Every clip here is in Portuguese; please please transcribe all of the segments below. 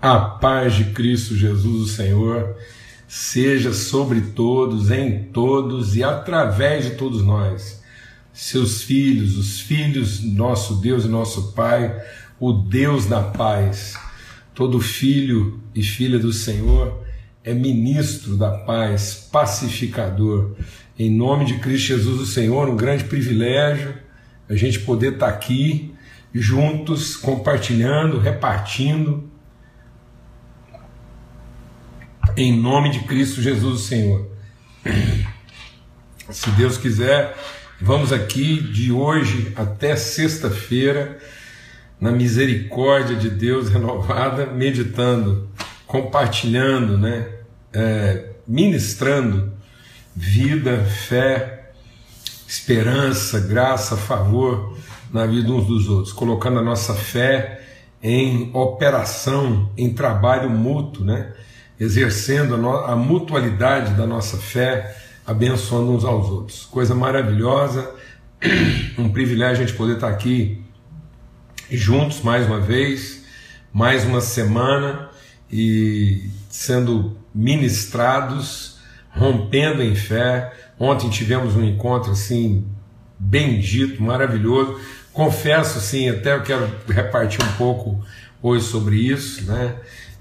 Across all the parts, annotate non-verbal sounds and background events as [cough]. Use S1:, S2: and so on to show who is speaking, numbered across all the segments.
S1: A paz de Cristo Jesus, o Senhor, seja sobre todos, em todos e através de todos nós, seus filhos, os filhos, nosso Deus e nosso Pai, o Deus da paz. Todo filho e filha do Senhor é ministro da paz, pacificador. Em nome de Cristo Jesus, o Senhor, um grande privilégio a gente poder estar aqui juntos, compartilhando, repartindo em nome de Cristo Jesus, Senhor. Se Deus quiser, vamos aqui de hoje até sexta-feira, na misericórdia de Deus renovada, meditando, compartilhando, né? É, ministrando vida, fé, esperança, graça, favor na vida uns dos outros, colocando a nossa fé em operação, em trabalho mútuo, né? Exercendo a, a mutualidade da nossa fé, abençoando uns aos outros. Coisa maravilhosa, [clears throat] um privilégio a gente poder estar aqui juntos mais uma vez, mais uma semana e sendo ministrados, rompendo em fé. Ontem tivemos um encontro assim bendito, maravilhoso. Confesso, sim, até eu quero repartir um pouco hoje sobre isso, né?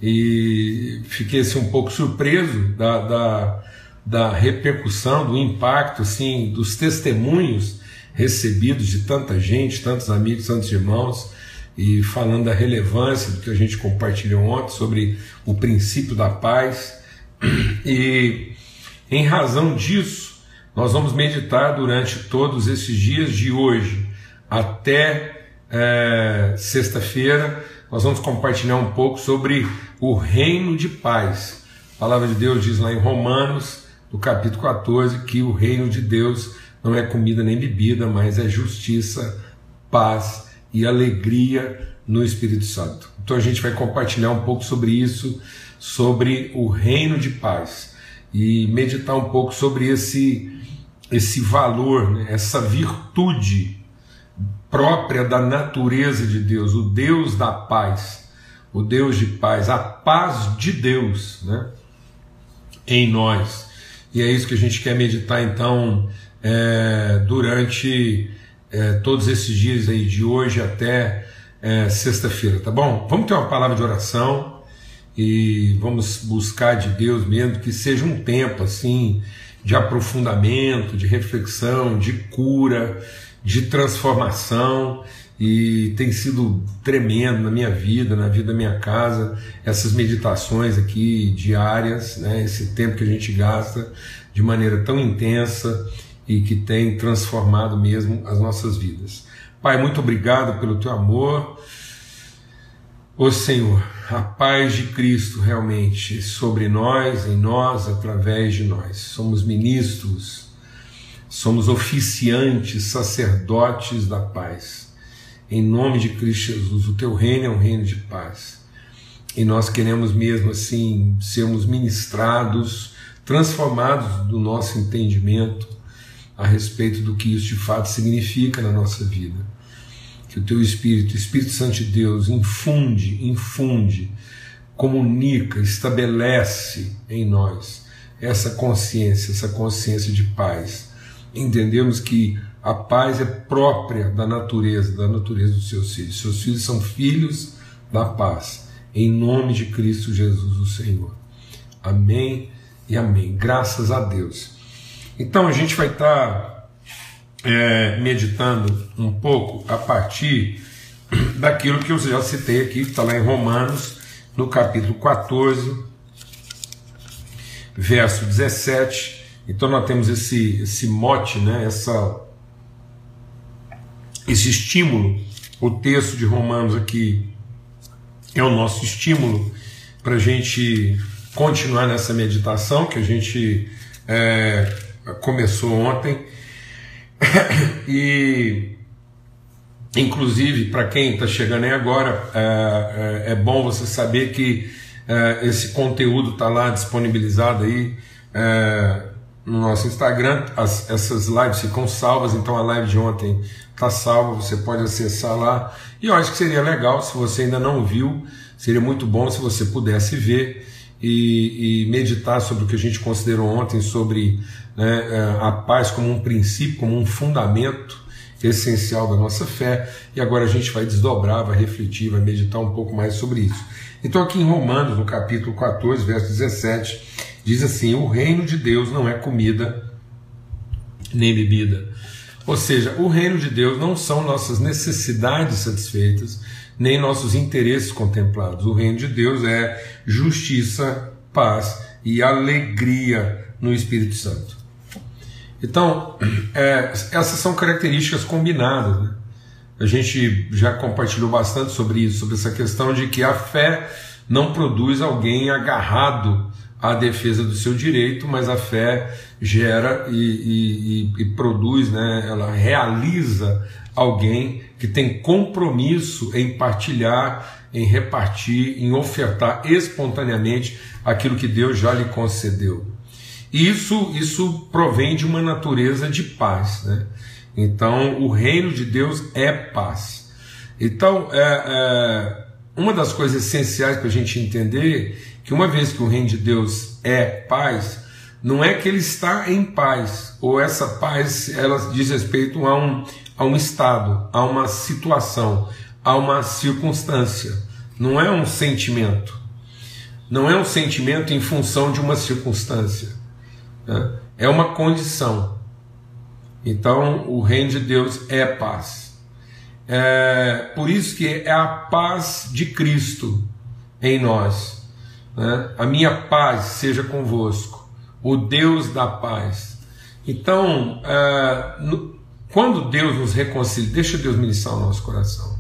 S1: E fiquei assim, um pouco surpreso da, da, da repercussão, do impacto, assim, dos testemunhos recebidos de tanta gente, tantos amigos, tantos irmãos, e falando da relevância do que a gente compartilhou ontem sobre o princípio da paz. [clears throat] E em razão disso, nós vamos meditar durante todos esses dias de hoje até é, sexta-feira nós vamos compartilhar um pouco sobre o reino de paz. A palavra de Deus diz lá em Romanos, no capítulo 14, que o reino de Deus não é comida nem bebida, mas é justiça, paz e alegria no Espírito Santo. Então a gente vai compartilhar um pouco sobre isso, sobre o reino de paz e meditar um pouco sobre esse esse valor, né? essa virtude própria da natureza de Deus, o Deus da paz, o Deus de paz, a paz de Deus né, em nós. E é isso que a gente quer meditar então é, durante é, todos esses dias aí, de hoje até é, sexta-feira, tá bom? Vamos ter uma palavra de oração e vamos buscar de Deus mesmo que seja um tempo assim de aprofundamento, de reflexão, de cura de transformação e tem sido tremendo na minha vida, na vida da minha casa, essas meditações aqui diárias, né, esse tempo que a gente gasta de maneira tão intensa e que tem transformado mesmo as nossas vidas. Pai, muito obrigado pelo teu amor. Ô Senhor, a paz de Cristo realmente sobre nós, em nós, através de nós. Somos ministros somos oficiantes, sacerdotes da paz. Em nome de Cristo Jesus, o teu reino é um reino de paz. E nós queremos mesmo assim sermos ministrados, transformados do nosso entendimento a respeito do que isso de fato significa na nossa vida. Que o teu Espírito, Espírito Santo de Deus, infunde, infunde, comunica, estabelece em nós essa consciência, essa consciência de paz entendemos que a paz é própria da natureza, da natureza dos seus filhos. Seus filhos são filhos da paz. Em nome de Cristo Jesus, o Senhor. Amém e amém. Graças a Deus. Então a gente vai estar é, meditando um pouco a partir daquilo que eu já citei aqui, que está lá em Romanos, no capítulo 14, verso 17 então nós temos esse, esse mote, né, essa, esse estímulo. O texto de Romanos aqui é o nosso estímulo para a gente continuar nessa meditação que a gente é, começou ontem. [coughs] e inclusive para quem está chegando aí agora, é, é, é, bom você saber que é, esse conteúdo está lá disponibilizado aí. É, no nosso Instagram. As, essas lives ficam salvas, então a live de ontem está salva, você pode acessar lá. E eu acho que seria legal, se você ainda não viu, Seria muito bom se você pudesse ver e, e meditar sobre o que a gente considerou ontem sobre né, é, a paz como um princípio, como um fundamento essencial da nossa fé. E agora a gente vai desdobrar, vai refletir, vai meditar um pouco mais sobre isso. Então, aqui em Romanos, no capítulo 14, verso 17, diz assim: O reino de Deus não é comida nem bebida. Ou seja, o reino de Deus não são nossas necessidades satisfeitas, nem nossos interesses contemplados. O reino de Deus é justiça, paz e alegria no Espírito Santo. Então, [clears throat] é, essas são características combinadas. Né? A gente já compartilhou bastante sobre isso, sobre essa questão de que a fé não produz alguém agarrado à defesa do seu direito, mas a fé gera e, e, e, e produz, né? ela realiza alguém que tem compromisso em partilhar, em repartir, em ofertar espontaneamente aquilo que Deus já lhe concedeu. Isso, isso provém de uma natureza de paz. Né? Então, o reino de Deus é paz. Então, é, é, uma das coisas essenciais para a gente entender que uma vez que o reino de Deus é paz, não é que ele está em paz, ou essa paz ela diz respeito a um, a um estado, a uma situação, a uma circunstância. Não é um sentimento. Não é um sentimento em função de uma circunstância. Né? É uma condição. Então, o reino de Deus é paz. É por isso que é a paz de Cristo em nós. Né? A minha paz seja convosco, o Deus da paz. Então, é, no, quando Deus nos reconcilia, deixa Deus ministrar o nosso coração.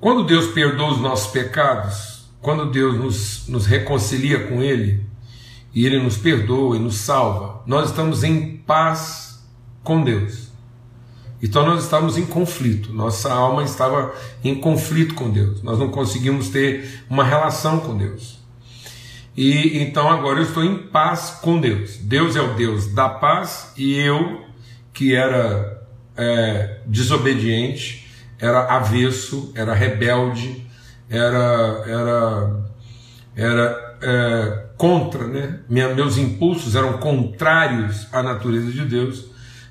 S1: Quando Deus perdoa os nossos pecados, quando Deus nos, nos reconcilia com Ele, e Ele nos perdoa e nos salva, nós estamos em paz com Deus. Então nós estávamos em conflito, nossa alma estava em conflito com Deus, nós não conseguimos ter uma relação com Deus. E então agora eu estou em paz com Deus. Deus é o Deus da paz e eu que era é, desobediente, era avesso, era rebelde, era, era, era é, contra, né? Minha, meus impulsos eram contrários à natureza de Deus.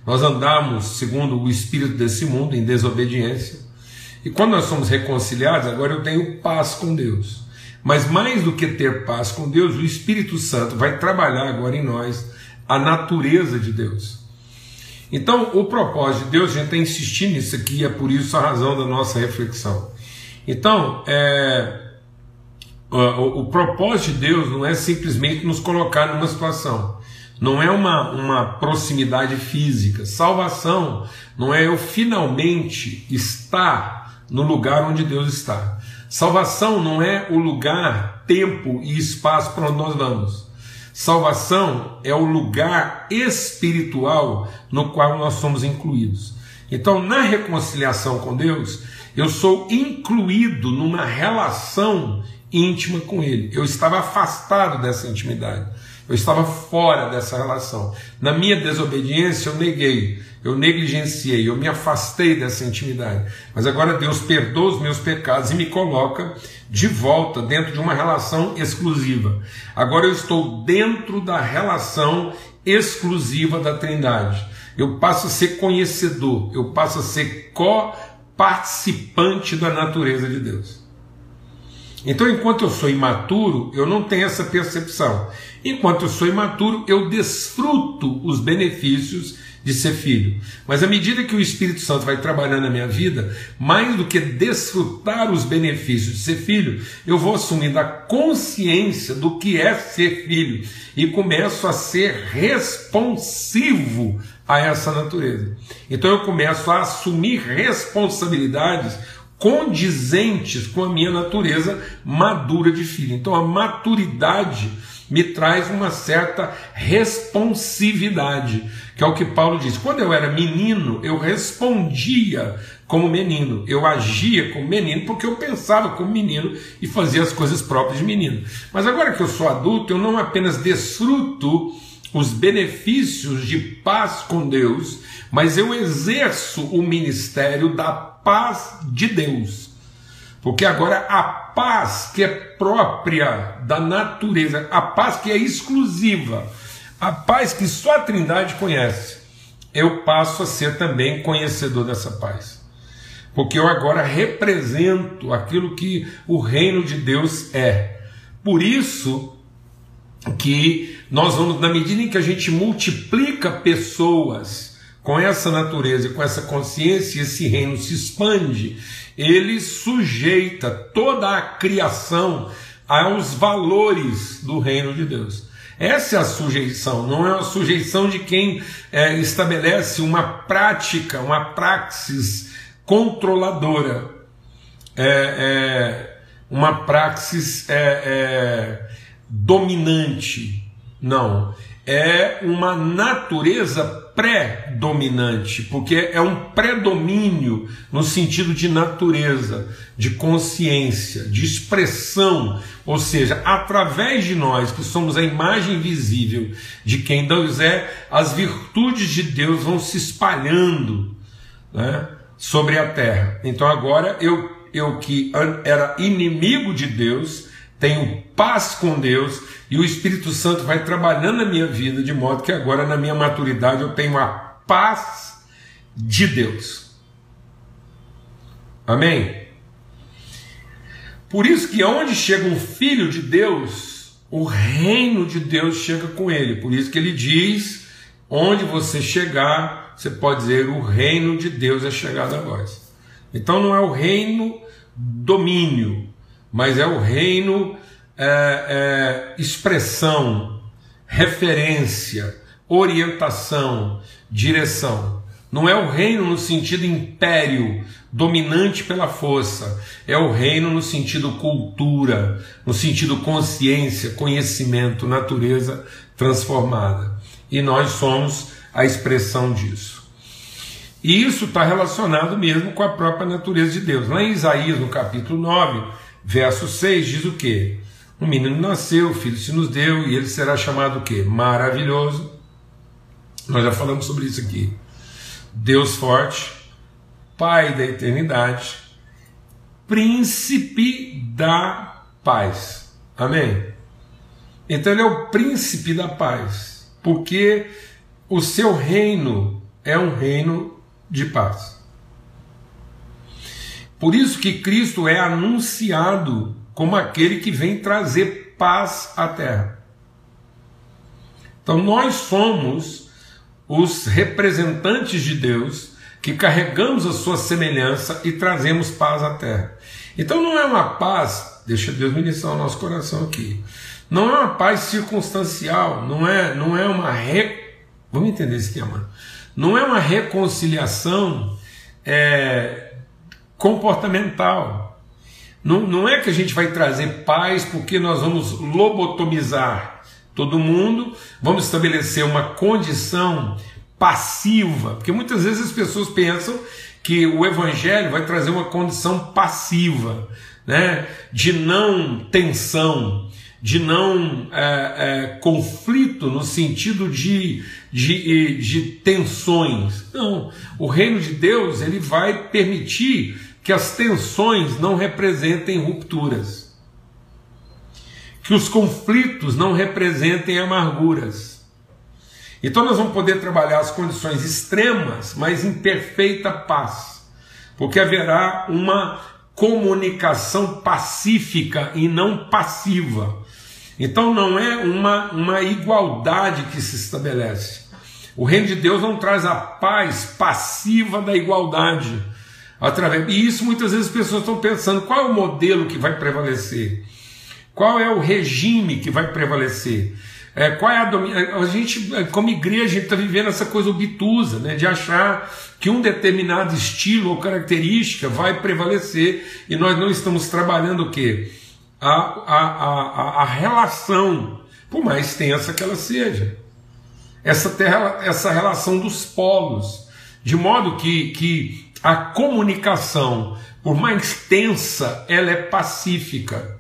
S1: Nós andamos segundo o espírito desse mundo, em desobediência. E quando nós somos reconciliados, agora eu tenho paz com Deus. Mas mais do que ter paz com Deus, o Espírito Santo vai trabalhar agora em nós a natureza de Deus. Então, o propósito de Deus, a gente está insistindo nisso aqui, é por isso a razão da nossa reflexão. Então, é, o, o, propósito de Deus não é simplesmente nos colocar numa situação, não é uma, uma proximidade física. Salvação não é eu finalmente estar no lugar onde Deus está. Salvação não é o lugar, tempo e espaço para onde nós vamos. Salvação é o lugar espiritual no qual nós somos incluídos. Então, na reconciliação com Deus, eu sou incluído numa relação íntima com Ele. Eu estava afastado dessa intimidade. Eu estava fora dessa relação. Na minha desobediência, eu neguei, eu negligenciei, eu me afastei dessa intimidade. Mas agora Deus perdoa os meus pecados e me coloca de volta dentro de uma relação exclusiva. Agora eu estou dentro da relação exclusiva da Trindade. Eu passo a ser conhecedor, eu passo a ser co-participante da natureza de Deus. Então, enquanto eu sou imaturo, eu não tenho essa percepção. Enquanto eu sou imaturo, eu desfruto os benefícios de ser filho. Mas à medida que o Espírito Santo vai trabalhando na minha vida, mais do que desfrutar os benefícios de ser filho, eu vou assumindo a consciência do que é ser filho e começo a ser responsivo a essa natureza. Então eu começo a assumir responsabilidades condizentes com a minha natureza madura de filho. Então a maturidade me traz uma certa responsividade, que é o que Paulo diz. Quando eu era menino, eu respondia como menino, eu agia como menino porque eu pensava como menino e fazia as coisas próprias de menino. Mas agora que eu sou adulto, eu não apenas desfruto os benefícios de paz com Deus, mas eu exerço o ministério da paz de Deus. Porque agora a paz que é própria da natureza, a paz que é exclusiva, a paz que só a Trindade conhece, eu passo a ser também conhecedor dessa paz. Porque eu agora represento aquilo que o reino de Deus é. Por isso que nós vamos, na medida em que a gente multiplica pessoas com essa natureza e com essa consciência, esse reino se expande, ele sujeita toda a criação aos valores do reino de Deus. Essa é a sujeição, não é a sujeição de quem é, estabelece uma prática, uma praxis controladora, é, é, uma praxis é, é, dominante. Não, é uma natureza pré-dominante, porque é um predomínio no sentido de natureza, de consciência, de expressão, ou seja, através de nós, que somos a imagem visível de quem Deus é, as virtudes de Deus vão se espalhando né, sobre a terra. Então agora eu, eu que era inimigo de Deus, tenho paz com Deus e o Espírito Santo vai trabalhando na minha vida de modo que agora, na minha maturidade, eu tenho a paz de Deus. Amém? Por isso que onde chega um filho de Deus, o reino de Deus chega com ele. Por isso que ele diz: onde você chegar, você pode dizer, o reino de Deus é chegado a vós. Então não é o reino domínio, mas é o reino é, é, expressão, referência, orientação, direção. Não é o reino no sentido império, dominante pela força. É o reino no sentido cultura, no sentido consciência, conhecimento, natureza transformada. E nós somos a expressão disso. E isso está relacionado mesmo com a própria natureza de Deus. Lá em Isaías, no capítulo 9, verso 6, diz o quê? Um menino nasceu, o filho se nos deu, e ele será chamado o quê? Maravilhoso. Nós já falamos sobre isso aqui. Deus forte, Pai da eternidade, príncipe da paz. Amém? Então ele é o príncipe da paz, porque o seu reino é um reino de paz. Por isso que Cristo é anunciado como aquele que vem trazer paz à terra. Então nós somos os representantes de Deus que carregamos a sua semelhança e trazemos paz à terra. Então não é uma paz, deixa Deus ministrar o nosso coração aqui. Não é uma paz circunstancial, não é, não é uma re... Vamos entender esse tema. Não é uma reconciliação é, comportamental. Não, não é que a gente vai trazer paz porque nós vamos lobotomizar todo mundo, vamos estabelecer uma condição passiva, porque muitas vezes as pessoas pensam que o evangelho vai trazer uma condição passiva, né, de não tensão, de não é, é, conflito no sentido de, de, de tensões. Não, o reino de Deus ele vai permitir que as tensões não representem rupturas, que os conflitos não representem amarguras. Então nós vamos poder trabalhar as condições extremas, mas em perfeita paz, porque haverá uma comunicação pacífica e não passiva. Então não é uma, uma igualdade que se estabelece. O reino de Deus não traz a paz passiva da igualdade Através, e isso muitas vezes as pessoas estão pensando: qual é o modelo que vai prevalecer? Qual é o regime que vai prevalecer? É, qual é a, a gente, como igreja, está vivendo essa coisa obtusa, né, de achar que um determinado estilo ou característica vai prevalecer e nós não estamos trabalhando o quê? A, a, a, a relação, por mais tensa que ela seja. Essa, terra, essa relação dos polos, de modo que, que a comunicação, por mais tensa, ela é pacífica,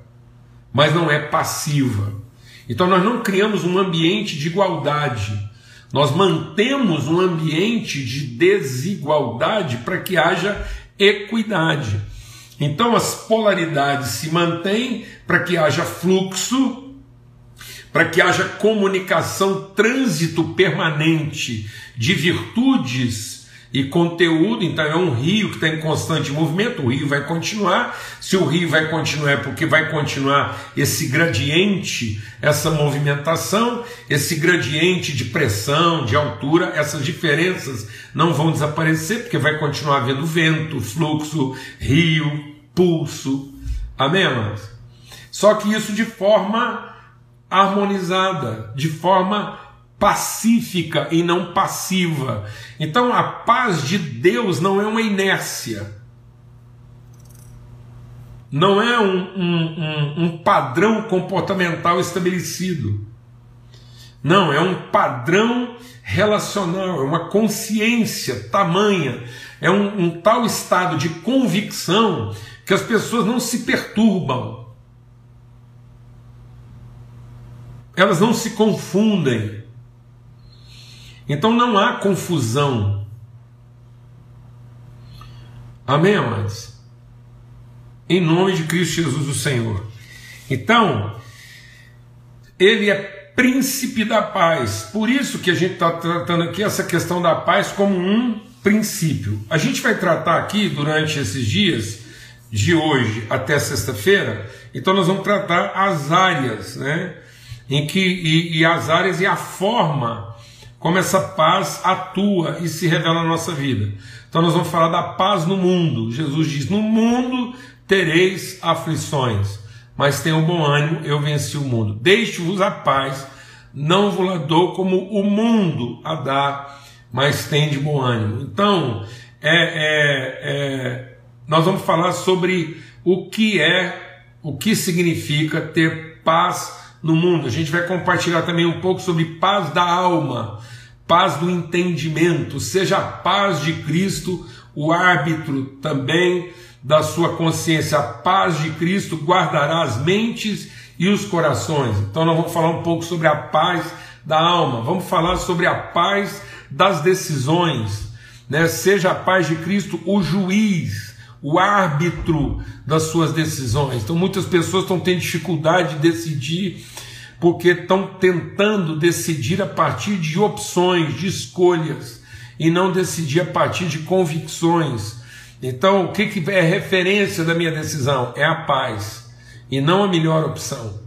S1: mas não é passiva. Então nós não criamos um ambiente de igualdade, nós mantemos um ambiente de desigualdade para que haja equidade. Então as polaridades se mantêm para que haja fluxo, para que haja comunicação, trânsito permanente de virtudes e conteúdo, então é um rio que está em constante movimento, o rio vai continuar. Se o rio vai continuar, é porque vai continuar esse gradiente, essa movimentação, esse gradiente de pressão, de altura, essas diferenças não vão desaparecer, porque vai continuar havendo vento, fluxo, rio, pulso. Amém, amados? Só que isso de forma harmonizada, de forma pacífica e não passiva. Então a paz de Deus não é uma inércia, não é um, um, um, um padrão comportamental estabelecido. Não, é um padrão relacional, é uma consciência tamanha, é um, um tal estado de convicção que as pessoas não se perturbam, elas não se confundem, então não há confusão. Amém, amados? Em nome de Cristo Jesus, o Senhor. Então, Ele é príncipe da paz. Por isso que a gente está tratando aqui essa questão da paz como um princípio. A gente vai tratar aqui durante esses dias, de hoje até sexta-feira, então nós vamos tratar as áreas, né? Em que, e, e as áreas e a forma como essa paz atua e se revela na nossa vida. Então nós vamos falar da paz no mundo. Jesus diz: No mundo tereis aflições, mas tenham bom ânimo, eu venci o mundo. Deixe-vos a paz, não vos dou como o mundo a dá, mas tem de bom ânimo. Então, é, é, é, nós vamos falar sobre o que é, o que significa ter paz no mundo. A gente vai compartilhar também um pouco sobre paz da alma, paz do entendimento, seja a paz de Cristo o árbitro também da sua consciência. A paz de Cristo guardará as mentes e os corações. Então nós vamos falar um pouco sobre a paz da alma, vamos falar sobre a paz das decisões, né? Seja a paz de Cristo o juiz, o árbitro das suas decisões. Então muitas pessoas estão tendo dificuldade de decidir porque estão tentando decidir a partir de opções, de escolhas, e não decidir a partir de convicções. Então, o que, que é referência da minha decisão? É a paz, e não a melhor opção.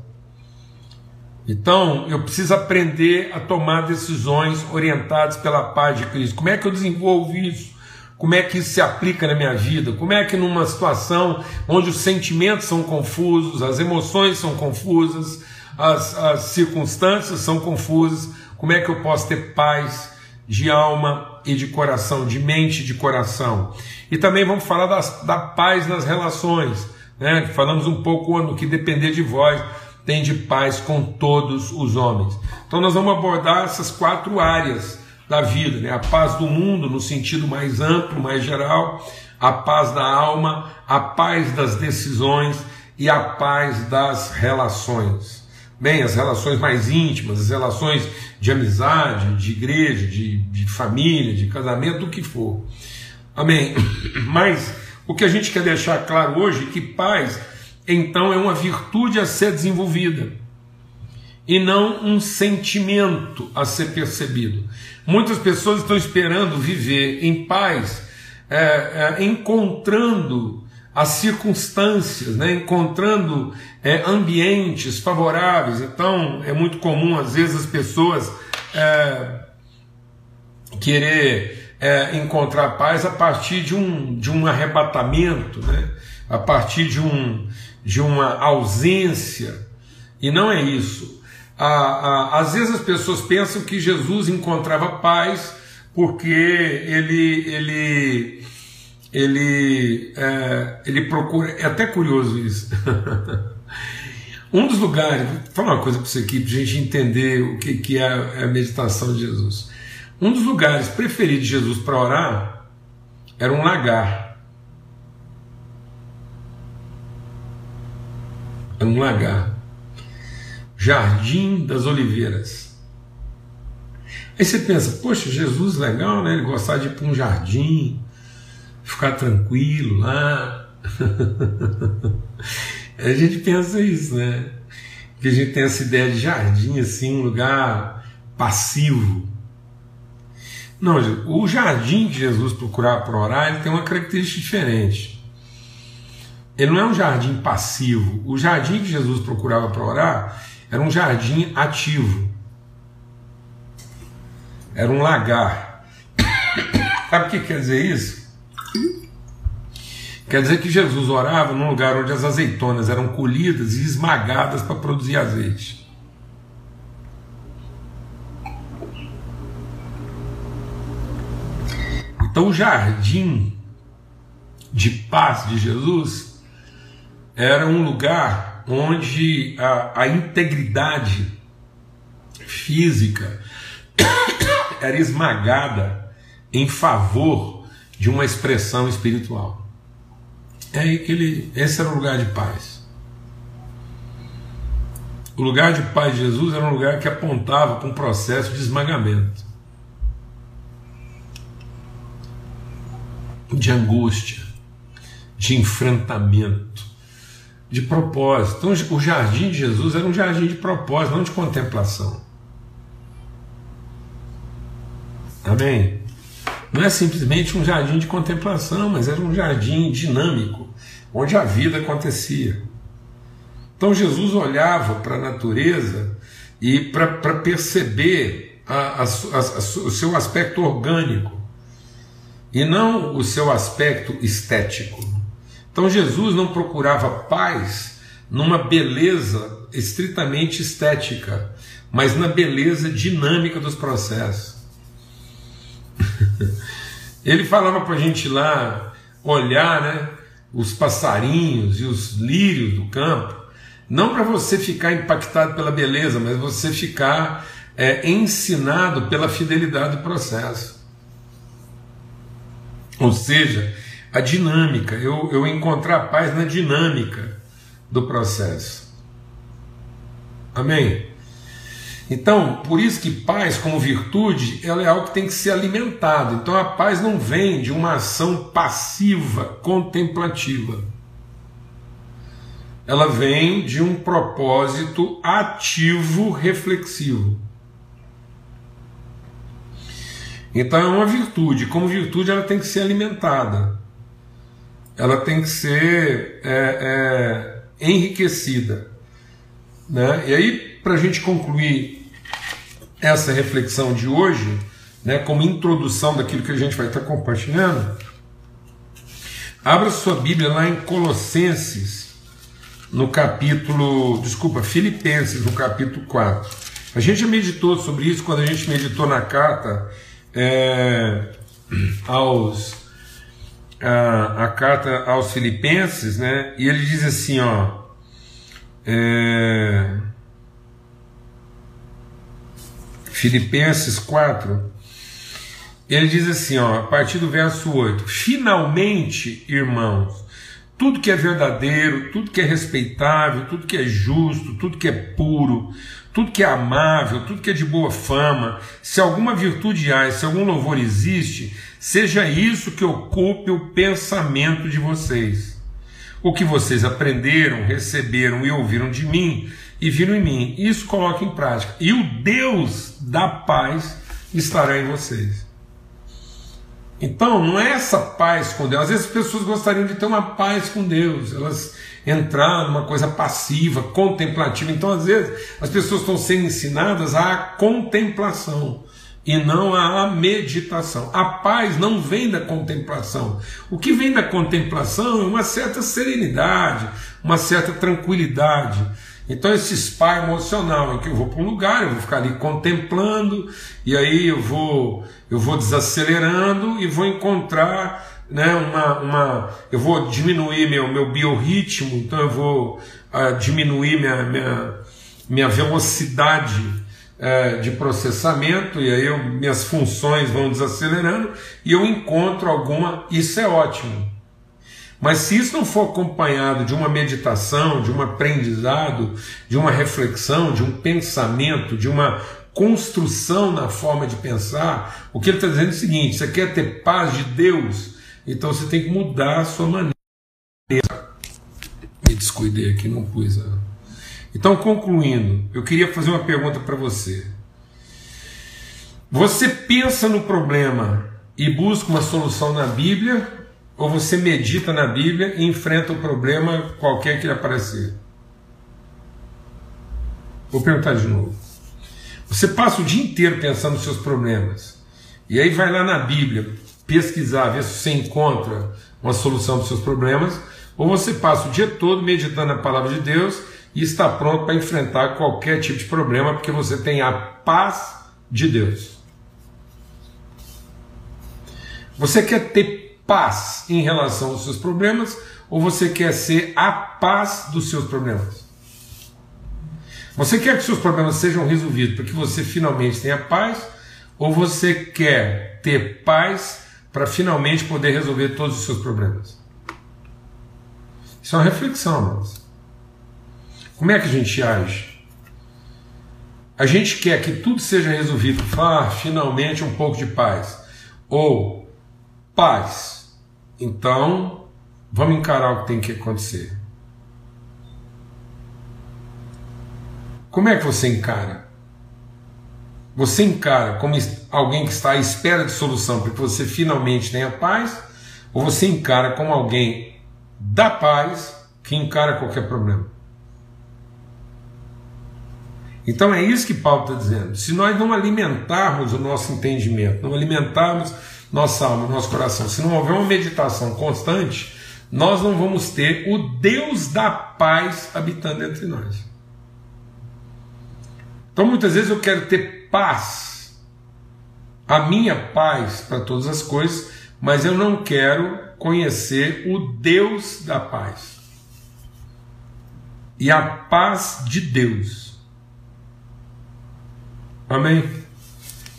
S1: Então, eu preciso aprender a tomar decisões orientadas pela paz de Cristo. Como é que eu desenvolvo isso? Como é que isso se aplica na minha vida? Como é que numa situação onde os sentimentos são confusos, as emoções são confusas, as, as circunstâncias são confusas, como é que eu posso ter paz de alma e de coração, de mente e de coração? E também vamos falar das, da paz nas relações, né? falamos um pouco no que depender de vós, tem de paz com todos os homens. Então nós vamos abordar essas quatro áreas da vida, né? a paz do mundo no sentido mais amplo, mais geral, a paz da alma, a paz das decisões e a paz das relações. Bem, as relações mais íntimas, as relações de amizade, de igreja, de, de família, de casamento, do que for. Amém. [clears throat] Mas o que a gente quer deixar claro hoje é que paz, então, é uma virtude a ser desenvolvida e não um sentimento a ser percebido. Muitas pessoas estão esperando viver em paz, é, é, encontrando as circunstâncias, né? encontrando é, ambientes favoráveis. Então, é muito comum, às vezes, as pessoas é, querer é, encontrar paz a partir de um, de um arrebatamento, né? a partir de, um, de uma ausência. E não é isso. às vezes as pessoas pensam que Jesus encontrava paz porque ele, ele ele, é, ele procura. É até curioso isso. [laughs] um dos lugares, vou falar uma coisa para você aqui, para a gente entender o que, que é a meditação de Jesus. Um dos lugares preferidos de Jesus para orar era um lagar. Era um lagar. Jardim das Oliveiras. Aí você pensa, poxa, Jesus legal, né? Ele gostava de ir para um jardim, ficar tranquilo lá. [laughs] a gente pensa isso, né? Que a gente tem essa ideia de jardim, assim, um lugar passivo. Não, o jardim que Jesus procurava para orar, ele tem uma característica diferente. Ele não é um jardim passivo. O jardim que Jesus procurava para orar era um jardim ativo. Era um lagar. [coughs] Sabe o que quer dizer isso? Quer dizer que Jesus orava num lugar onde as azeitonas eram colhidas e esmagadas para produzir azeite. Então, o jardim de paz de Jesus era um lugar onde a, a integridade física [coughs] era esmagada em favor de uma expressão espiritual. É aí que ele. Esse era o lugar de paz. O lugar de paz de Jesus era um lugar que apontava para um processo de esmagamento, de angústia, de enfrentamento, de propósito. Então, o jardim de Jesus era um jardim de propósito, não de contemplação. Amém? Não é simplesmente um jardim de contemplação, mas era um jardim dinâmico, onde a vida acontecia. Então Jesus olhava para a natureza e para perceber a, a, a, o seu aspecto orgânico e não o seu aspecto estético. Então Jesus não procurava paz numa beleza estritamente estética, mas na beleza dinâmica dos processos. [laughs] Ele falava para a gente lá olhar né, os passarinhos e os lírios do campo, não para você ficar impactado pela beleza, mas você ficar é, ensinado pela fidelidade do processo. Ou seja, a dinâmica, eu, eu encontrar paz na dinâmica do processo. Amém? Então, por isso que paz, como virtude, ela é algo que tem que ser alimentado. Então, a paz não vem de uma ação passiva, contemplativa. Ela vem de um propósito ativo, reflexivo. Então, é uma virtude. Como virtude, ela tem que ser alimentada. Ela tem que ser é, é, enriquecida. Né? E aí, para a gente concluir essa reflexão de hoje, né, como introdução daquilo que a gente vai estar compartilhando, abra sua Bíblia lá em Colossenses, no capítulo, desculpa, Filipenses, no capítulo 4. A gente meditou sobre isso quando a gente meditou na carta é, aos a, a, carta aos Filipenses, né? E ele diz assim, ó. É, Filipenses 4, ele diz assim, ó, a partir do verso 8: Finalmente, irmãos, tudo que é verdadeiro, tudo que é respeitável, tudo que é justo, tudo que é puro, tudo que é amável, tudo que é de boa fama, se alguma virtude há, se algum louvor existe, seja isso que ocupe o pensamento de vocês. O que vocês aprenderam, receberam e ouviram de mim, e viram em mim. Isso coloca em prática. E o Deus da paz estará em vocês. Então, não é essa paz com Deus. Às vezes as pessoas gostariam de ter uma paz com Deus, elas entrar numa coisa passiva, contemplativa. Então, às vezes, as pessoas estão sendo ensinadas à contemplação e não à meditação. A paz não vem da contemplação. O que vem da contemplação é uma certa serenidade, uma certa tranquilidade então esse spa emocional em que eu vou para um lugar, eu vou ficar ali contemplando e aí eu vou eu vou desacelerando e vou encontrar né, uma, uma eu vou diminuir meu, meu biorritmo, então eu vou uh, diminuir minha, minha, minha velocidade uh, de processamento e aí eu, minhas funções vão desacelerando e eu encontro alguma, isso é ótimo. Mas se isso não for acompanhado de uma meditação, de um aprendizado, de uma reflexão, de um pensamento, de uma construção na forma de pensar, o que ele está dizendo é o seguinte: você quer ter paz de Deus, então você tem que mudar a sua maneira. Me descuidei aqui, não pus. A... Então, concluindo, eu queria fazer uma pergunta para você. Você pensa no problema e busca uma solução na Bíblia, ou você medita na Bíblia e enfrenta o problema qualquer que lhe aparecer? Vou perguntar de novo. Você passa o dia inteiro pensando nos seus problemas, e aí vai lá na Bíblia pesquisar, ver se você encontra uma solução para os seus problemas, ou você passa o dia todo meditando na palavra de Deus e está pronto para enfrentar qualquer tipo de problema, porque você tem a paz de Deus. Você quer ter paz em relação aos seus problemas ou você quer ser a paz dos seus problemas? Você quer que seus problemas sejam resolvidos para que você finalmente tenha paz ou você quer ter paz para finalmente poder resolver todos os seus problemas? Isso é uma reflexão, irmãos. Como é que a gente age? A gente quer que tudo seja resolvido, ah, finalmente um pouco de paz. Ou paz. Então, vamos encarar o que tem que acontecer. Como é que você encara? Você encara como alguém que está à espera de solução para que você finalmente tenha paz? Ou você encara como alguém da paz que encara qualquer problema? Então é isso que Paulo está dizendo. Se nós não alimentarmos o nosso entendimento, não alimentarmos nossa alma, nosso coração, se não houver uma meditação constante, nós não vamos ter o Deus da paz habitando entre nós. Então muitas vezes eu quero ter paz, a minha paz para todas as coisas, mas eu não quero conhecer o Deus da paz. E a paz de Deus. Amém?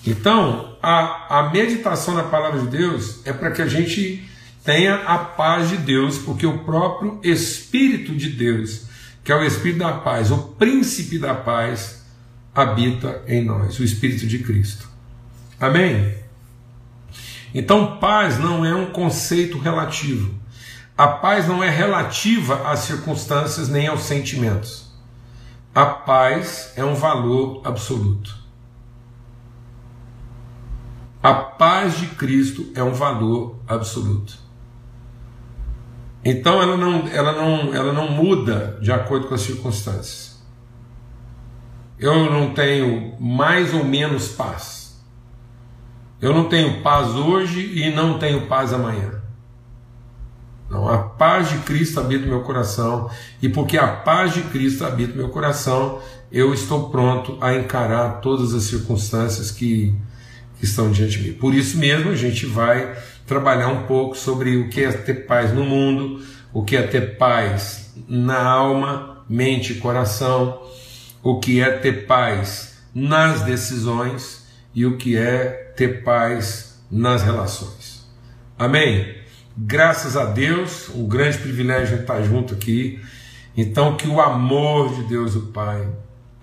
S1: Então, a, a meditação na palavra de Deus é para que a gente tenha a paz de Deus, porque o próprio Espírito de Deus, que é o Espírito da paz, o príncipe da paz, habita em nós, o Espírito de Cristo. Amém? Então, paz não é um conceito relativo. A paz não é relativa às circunstâncias nem aos sentimentos. A paz é um valor absoluto. A paz de Cristo é um valor absoluto. Então ela não, ela não, ela não muda de acordo com as circunstâncias. Eu não tenho mais ou menos paz. Eu não tenho paz hoje e não tenho paz amanhã. Não, a paz de Cristo habita meu coração, e porque a paz de Cristo habita meu coração, eu estou pronto a encarar todas as circunstâncias que que estão diante de mim. Por isso mesmo, a gente vai trabalhar um pouco sobre o que é ter paz no mundo, o que é ter paz na alma, mente e coração, o que é ter paz nas decisões e o que é ter paz nas relações. Amém? Graças a Deus, um grande privilégio estar junto aqui. Então, que o amor de Deus, o Pai,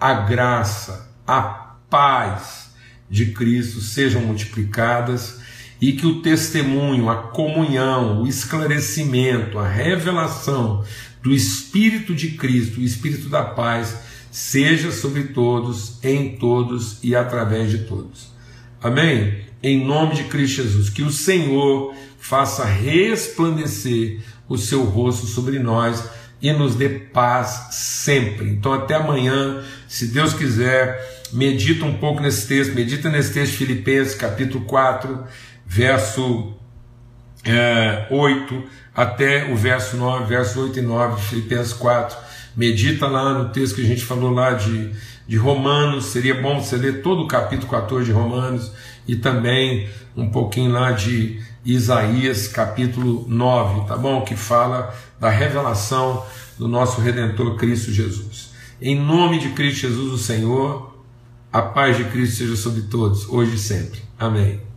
S1: a graça, a paz, de Cristo sejam multiplicadas e que o testemunho, a comunhão, o esclarecimento, a revelação do Espírito de Cristo, o Espírito da paz, seja sobre todos, em todos e através de todos. Amém? Em nome de Cristo Jesus, que o Senhor faça resplandecer o seu rosto sobre nós e nos dê paz sempre. Então, até amanhã, se Deus quiser medita um pouco nesse texto, medita nesse texto de Filipenses, capítulo 4, verso é, 8 até o verso 9, verso 8 e 9 de Filipenses 4. Medita lá no texto que a gente falou lá de, de Romanos, seria bom você ler todo o capítulo 14 de Romanos e também um pouquinho lá de Isaías, capítulo 9, tá bom? Que fala da revelação do nosso Redentor Cristo Jesus. Em nome de Cristo Jesus, o Senhor, a paz de Cristo seja sobre todos, hoje e sempre. Amém.